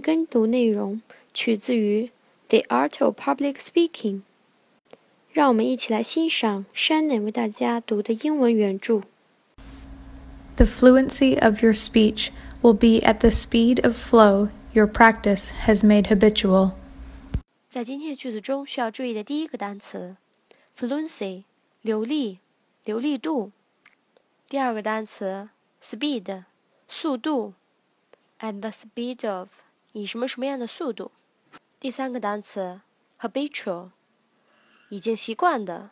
跟读内容取自于《The Art of Public Speaking》。让我们一起来欣赏 Shannon 为大家读的英文原着。The fluency of your speech will be at the speed of flow your practice has made habitual. 在今天的句子中，需要注意的第一个单词，fluency，流利、流利度。第二个单词，speed，速度 ，at the speed of，以什么什么样的速度。第三个单词，habitual，已经习惯的。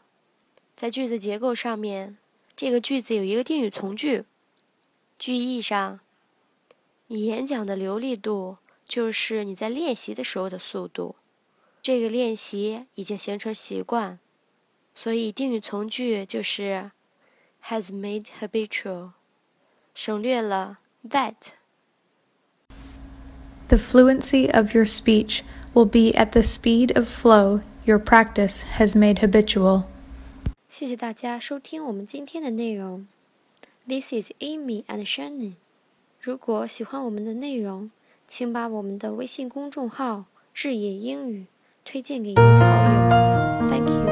在句子结构上面，这个句子有一个定语从句。句意上，你演讲的流利度就是你在练习的时候的速度。这个练习已经形成习惯，所以定语从句就是 has made habitual，省略了 that。The fluency of your speech will be at the speed of flow your practice has made habitual. 谢谢大家收听我们今天的内容。This is Amy and Shannon。如果喜欢我们的内容，请把我们的微信公众号“智野英语”推荐给你的好友。